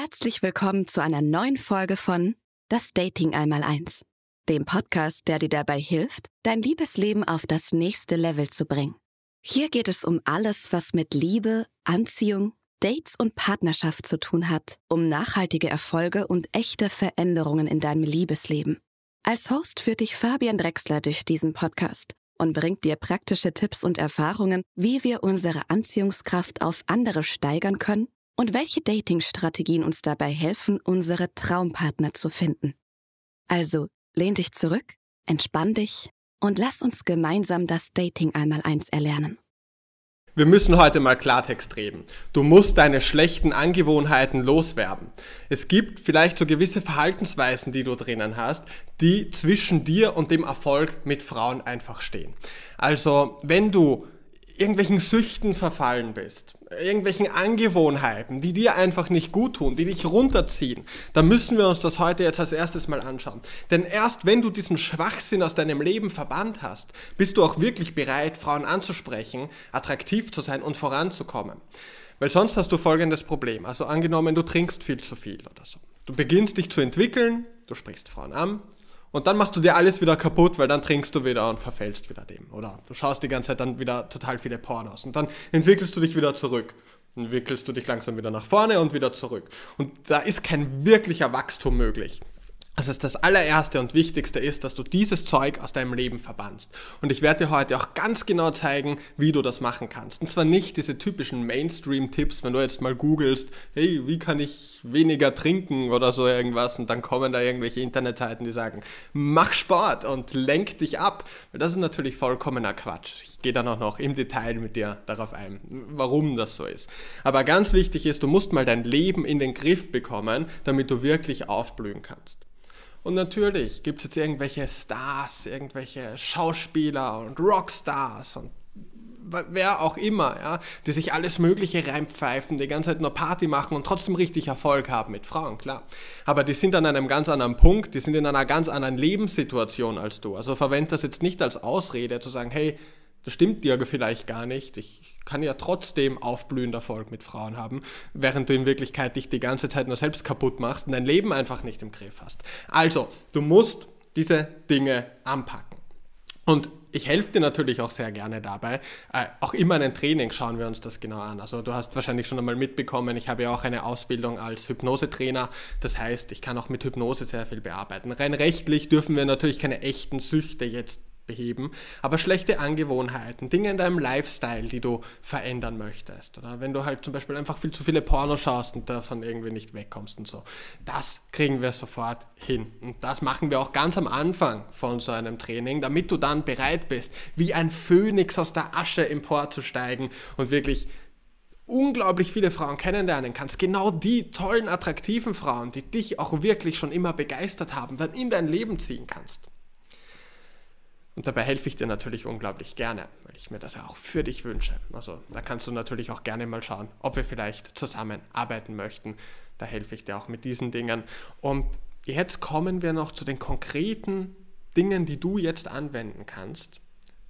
Herzlich willkommen zu einer neuen Folge von Das Dating einmal eins, dem Podcast, der dir dabei hilft, dein Liebesleben auf das nächste Level zu bringen. Hier geht es um alles, was mit Liebe, Anziehung, Dates und Partnerschaft zu tun hat, um nachhaltige Erfolge und echte Veränderungen in deinem Liebesleben. Als Host führt dich Fabian Drexler durch diesen Podcast und bringt dir praktische Tipps und Erfahrungen, wie wir unsere Anziehungskraft auf andere steigern können und welche Dating-Strategien uns dabei helfen, unsere Traumpartner zu finden. Also lehn dich zurück, entspann dich und lass uns gemeinsam das Dating einmal eins erlernen. Wir müssen heute mal Klartext reden. Du musst deine schlechten Angewohnheiten loswerden. Es gibt vielleicht so gewisse Verhaltensweisen, die du drinnen hast, die zwischen dir und dem Erfolg mit Frauen einfach stehen. Also, wenn du irgendwelchen Süchten verfallen bist, irgendwelchen Angewohnheiten, die dir einfach nicht gut tun, die dich runterziehen, dann müssen wir uns das heute jetzt als erstes mal anschauen. Denn erst wenn du diesen Schwachsinn aus deinem Leben verbannt hast, bist du auch wirklich bereit, Frauen anzusprechen, attraktiv zu sein und voranzukommen. Weil sonst hast du folgendes Problem. Also angenommen, du trinkst viel zu viel oder so. Du beginnst dich zu entwickeln, du sprichst Frauen an, und dann machst du dir alles wieder kaputt, weil dann trinkst du wieder und verfällst wieder dem. Oder du schaust die ganze Zeit dann wieder total viele Pornos. Und dann entwickelst du dich wieder zurück. Entwickelst du dich langsam wieder nach vorne und wieder zurück. Und da ist kein wirklicher Wachstum möglich. Also das allererste und wichtigste ist, dass du dieses Zeug aus deinem Leben verbannst. Und ich werde dir heute auch ganz genau zeigen, wie du das machen kannst. Und zwar nicht diese typischen Mainstream-Tipps, wenn du jetzt mal googelst, hey, wie kann ich weniger trinken oder so irgendwas und dann kommen da irgendwelche Internetseiten, die sagen, mach Sport und lenk dich ab. Weil das ist natürlich vollkommener Quatsch. Ich gehe dann auch noch im Detail mit dir darauf ein, warum das so ist. Aber ganz wichtig ist, du musst mal dein Leben in den Griff bekommen, damit du wirklich aufblühen kannst. Und natürlich gibt es jetzt irgendwelche Stars, irgendwelche Schauspieler und Rockstars und wer auch immer, ja, die sich alles Mögliche reinpfeifen, die ganze Zeit nur Party machen und trotzdem richtig Erfolg haben mit Frauen, klar. Aber die sind an einem ganz anderen Punkt, die sind in einer ganz anderen Lebenssituation als du. Also verwende das jetzt nicht als Ausrede zu sagen, hey, das stimmt dir vielleicht gar nicht. Ich kann ja trotzdem aufblühender Erfolg mit Frauen haben, während du in Wirklichkeit dich die ganze Zeit nur selbst kaputt machst und dein Leben einfach nicht im Griff hast. Also, du musst diese Dinge anpacken. Und ich helfe dir natürlich auch sehr gerne dabei. Äh, auch immer in einem Training schauen wir uns das genau an. Also du hast wahrscheinlich schon einmal mitbekommen, ich habe ja auch eine Ausbildung als Hypnosetrainer. Das heißt, ich kann auch mit Hypnose sehr viel bearbeiten. Rein rechtlich dürfen wir natürlich keine echten Süchte jetzt beheben, aber schlechte Angewohnheiten, Dinge in deinem Lifestyle, die du verändern möchtest. Oder wenn du halt zum Beispiel einfach viel zu viele Porno schaust und davon irgendwie nicht wegkommst und so. Das kriegen wir sofort hin. Und das machen wir auch ganz am Anfang von so einem Training, damit du dann bereit bist, wie ein Phönix aus der Asche emporzusteigen und wirklich unglaublich viele Frauen kennenlernen kannst, genau die tollen, attraktiven Frauen, die dich auch wirklich schon immer begeistert haben, dann in dein Leben ziehen kannst. Und dabei helfe ich dir natürlich unglaublich gerne, weil ich mir das ja auch für dich wünsche. Also da kannst du natürlich auch gerne mal schauen, ob wir vielleicht zusammenarbeiten möchten. Da helfe ich dir auch mit diesen Dingen. Und jetzt kommen wir noch zu den konkreten Dingen, die du jetzt anwenden kannst,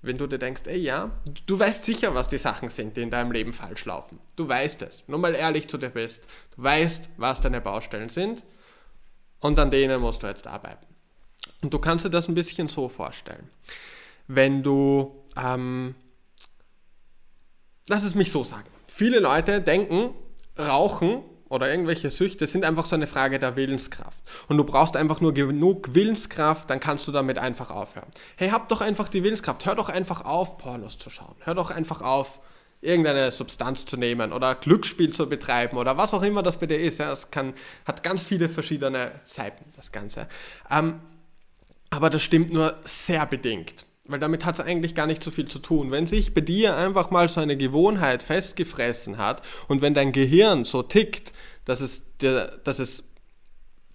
wenn du dir denkst, ey ja, du weißt sicher, was die Sachen sind, die in deinem Leben falsch laufen. Du weißt es. Nur mal ehrlich zu dir bist. Du weißt, was deine Baustellen sind und an denen musst du jetzt arbeiten. Und du kannst dir das ein bisschen so vorstellen. Wenn du, ähm, lass es mich so sagen. Viele Leute denken, Rauchen oder irgendwelche Süchte sind einfach so eine Frage der Willenskraft. Und du brauchst einfach nur genug Willenskraft, dann kannst du damit einfach aufhören. Hey, hab doch einfach die Willenskraft. Hör doch einfach auf, Pornos zu schauen. Hör doch einfach auf, irgendeine Substanz zu nehmen oder Glücksspiel zu betreiben oder was auch immer das bei dir ist. Ja, hat ganz viele verschiedene Seiten, das Ganze. Ähm, aber das stimmt nur sehr bedingt. Weil damit hat es eigentlich gar nicht so viel zu tun. Wenn sich bei dir einfach mal so eine Gewohnheit festgefressen hat und wenn dein Gehirn so tickt, dass es, dir, dass es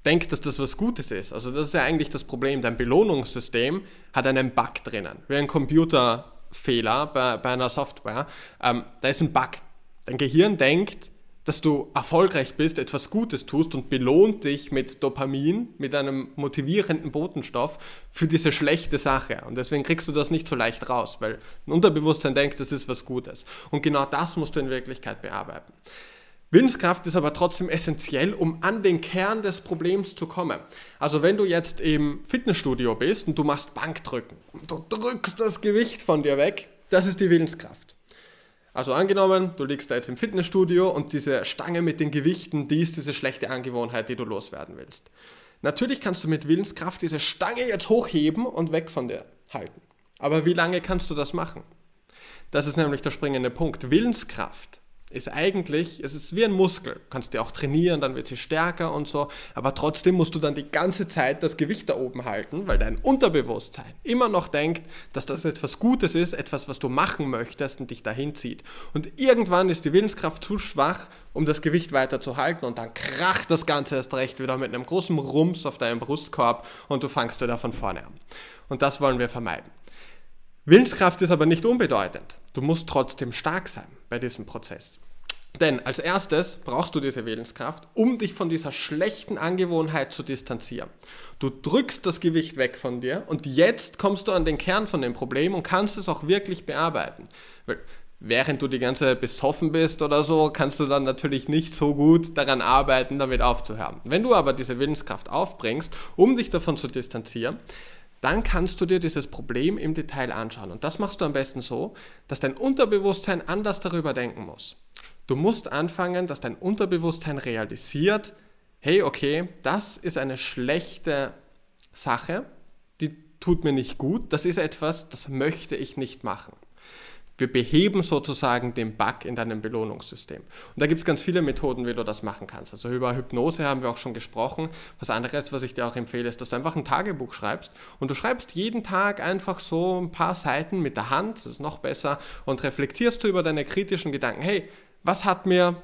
denkt, dass das was Gutes ist. Also das ist ja eigentlich das Problem. Dein Belohnungssystem hat einen Bug drinnen. Wie ein Computerfehler bei, bei einer Software. Ähm, da ist ein Bug. Dein Gehirn denkt, dass du erfolgreich bist, etwas Gutes tust und belohnt dich mit Dopamin, mit einem motivierenden Botenstoff für diese schlechte Sache. Und deswegen kriegst du das nicht so leicht raus, weil ein Unterbewusstsein denkt, das ist was Gutes. Und genau das musst du in Wirklichkeit bearbeiten. Willenskraft ist aber trotzdem essentiell, um an den Kern des Problems zu kommen. Also wenn du jetzt im Fitnessstudio bist und du machst Bankdrücken und du drückst das Gewicht von dir weg, das ist die Willenskraft. Also angenommen, du liegst da jetzt im Fitnessstudio und diese Stange mit den Gewichten, die ist diese schlechte Angewohnheit, die du loswerden willst. Natürlich kannst du mit Willenskraft diese Stange jetzt hochheben und weg von dir halten. Aber wie lange kannst du das machen? Das ist nämlich der springende Punkt. Willenskraft ist eigentlich, es ist wie ein Muskel. Du kannst dir auch trainieren, dann wird sie stärker und so. Aber trotzdem musst du dann die ganze Zeit das Gewicht da oben halten, weil dein Unterbewusstsein immer noch denkt, dass das etwas Gutes ist, etwas, was du machen möchtest und dich dahin zieht. Und irgendwann ist die Willenskraft zu schwach, um das Gewicht weiter zu halten und dann kracht das Ganze erst recht wieder mit einem großen Rums auf deinem Brustkorb und du fangst wieder von vorne an. Und das wollen wir vermeiden. Willenskraft ist aber nicht unbedeutend. Du musst trotzdem stark sein bei diesem Prozess. Denn als erstes brauchst du diese Willenskraft, um dich von dieser schlechten Angewohnheit zu distanzieren. Du drückst das Gewicht weg von dir und jetzt kommst du an den Kern von dem Problem und kannst es auch wirklich bearbeiten. Weil während du die ganze besoffen bist oder so, kannst du dann natürlich nicht so gut daran arbeiten, damit aufzuhören. Wenn du aber diese Willenskraft aufbringst, um dich davon zu distanzieren, dann kannst du dir dieses Problem im Detail anschauen. Und das machst du am besten so, dass dein Unterbewusstsein anders darüber denken muss. Du musst anfangen, dass dein Unterbewusstsein realisiert, hey, okay, das ist eine schlechte Sache, die tut mir nicht gut, das ist etwas, das möchte ich nicht machen. Wir beheben sozusagen den Bug in deinem Belohnungssystem. Und da gibt es ganz viele Methoden, wie du das machen kannst. Also über Hypnose haben wir auch schon gesprochen. Was anderes, was ich dir auch empfehle, ist, dass du einfach ein Tagebuch schreibst und du schreibst jeden Tag einfach so ein paar Seiten mit der Hand, das ist noch besser, und reflektierst du über deine kritischen Gedanken. Hey, was hat mir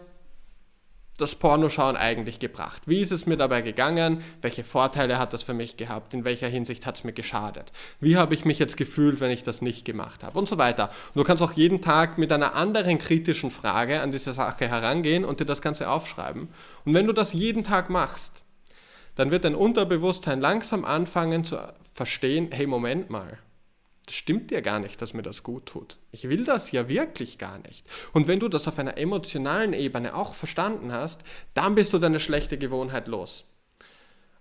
das Pornoschauen eigentlich gebracht? Wie ist es mir dabei gegangen? Welche Vorteile hat das für mich gehabt? In welcher Hinsicht hat es mir geschadet? Wie habe ich mich jetzt gefühlt, wenn ich das nicht gemacht habe? Und so weiter. Und du kannst auch jeden Tag mit einer anderen kritischen Frage an diese Sache herangehen und dir das Ganze aufschreiben. Und wenn du das jeden Tag machst, dann wird dein Unterbewusstsein langsam anfangen zu verstehen, hey, Moment mal, das stimmt dir gar nicht, dass mir das gut tut. Ich will das ja wirklich gar nicht. Und wenn du das auf einer emotionalen Ebene auch verstanden hast, dann bist du deine schlechte Gewohnheit los.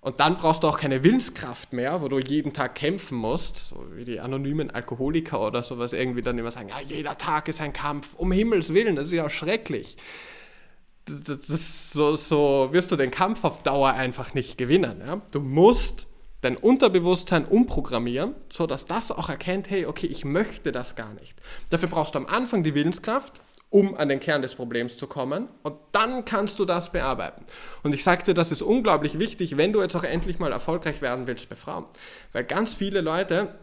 Und dann brauchst du auch keine Willenskraft mehr, wo du jeden Tag kämpfen musst, so wie die anonymen Alkoholiker oder sowas irgendwie dann immer sagen, ja, jeder Tag ist ein Kampf, um Himmels Willen, das ist ja schrecklich. Das ist so, so wirst du den Kampf auf Dauer einfach nicht gewinnen. Ja? Du musst dein Unterbewusstsein umprogrammieren, sodass das auch erkennt, hey, okay, ich möchte das gar nicht. Dafür brauchst du am Anfang die Willenskraft, um an den Kern des Problems zu kommen und dann kannst du das bearbeiten. Und ich sagte, das ist unglaublich wichtig, wenn du jetzt auch endlich mal erfolgreich werden willst bei Frauen. Weil ganz viele Leute,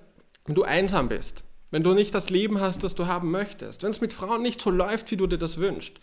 wenn du einsam bist, wenn du nicht das Leben hast, das du haben möchtest, wenn es mit Frauen nicht so läuft, wie du dir das wünschst,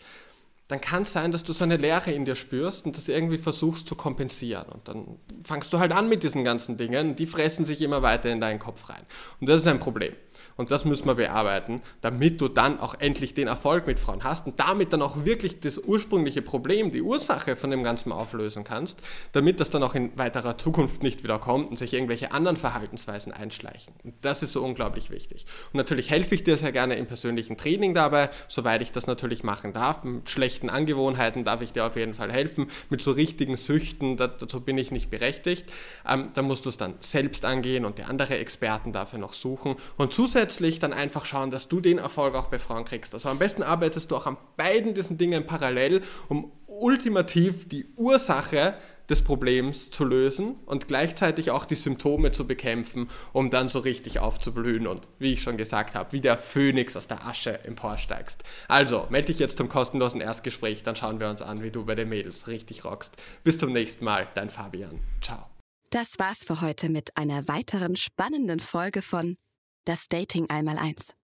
dann kann es sein, dass du so eine Leere in dir spürst und das irgendwie versuchst zu kompensieren. Und dann fangst du halt an mit diesen ganzen Dingen, die fressen sich immer weiter in deinen Kopf rein. Und das ist ein Problem. Und das müssen wir bearbeiten, damit du dann auch endlich den Erfolg mit Frauen hast und damit dann auch wirklich das ursprüngliche Problem, die Ursache von dem Ganzen auflösen kannst, damit das dann auch in weiterer Zukunft nicht wieder kommt und sich irgendwelche anderen Verhaltensweisen einschleichen. Und das ist so unglaublich wichtig. Und natürlich helfe ich dir sehr gerne im persönlichen Training dabei, soweit ich das natürlich machen darf. Mit schlechten Angewohnheiten darf ich dir auf jeden Fall helfen. Mit so richtigen Süchten, dazu bin ich nicht berechtigt. Ähm, da musst du es dann selbst angehen und dir andere Experten dafür noch suchen. Und zusätzlich zusätzlich dann einfach schauen, dass du den Erfolg auch bei Frauen kriegst. Also am besten arbeitest du auch an beiden diesen Dingen parallel, um ultimativ die Ursache des Problems zu lösen und gleichzeitig auch die Symptome zu bekämpfen, um dann so richtig aufzublühen und, wie ich schon gesagt habe, wie der Phönix aus der Asche emporsteigst. Also, melde dich jetzt zum kostenlosen Erstgespräch, dann schauen wir uns an, wie du bei den Mädels richtig rockst. Bis zum nächsten Mal, dein Fabian. Ciao. Das war's für heute mit einer weiteren spannenden Folge von das Dating einmal eins.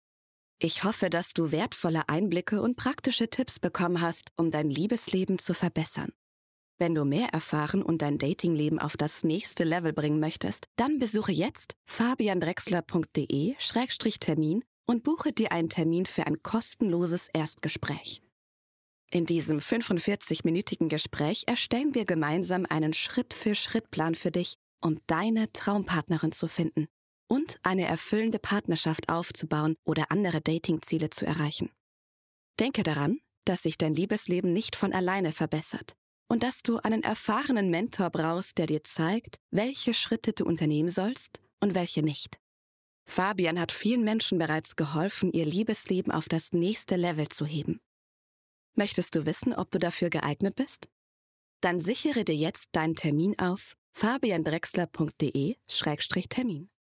Ich hoffe, dass du wertvolle Einblicke und praktische Tipps bekommen hast, um dein Liebesleben zu verbessern. Wenn du mehr erfahren und dein Datingleben auf das nächste Level bringen möchtest, dann besuche jetzt fabiandrexler.de-termin und buche dir einen Termin für ein kostenloses Erstgespräch. In diesem 45-minütigen Gespräch erstellen wir gemeinsam einen Schritt-für-Schritt-Plan für dich, um deine Traumpartnerin zu finden und eine erfüllende Partnerschaft aufzubauen oder andere Datingziele zu erreichen. Denke daran, dass sich dein Liebesleben nicht von alleine verbessert und dass du einen erfahrenen Mentor brauchst, der dir zeigt, welche Schritte du unternehmen sollst und welche nicht. Fabian hat vielen Menschen bereits geholfen, ihr Liebesleben auf das nächste Level zu heben. Möchtest du wissen, ob du dafür geeignet bist? Dann sichere dir jetzt deinen Termin auf fabiandrexler.de-termin.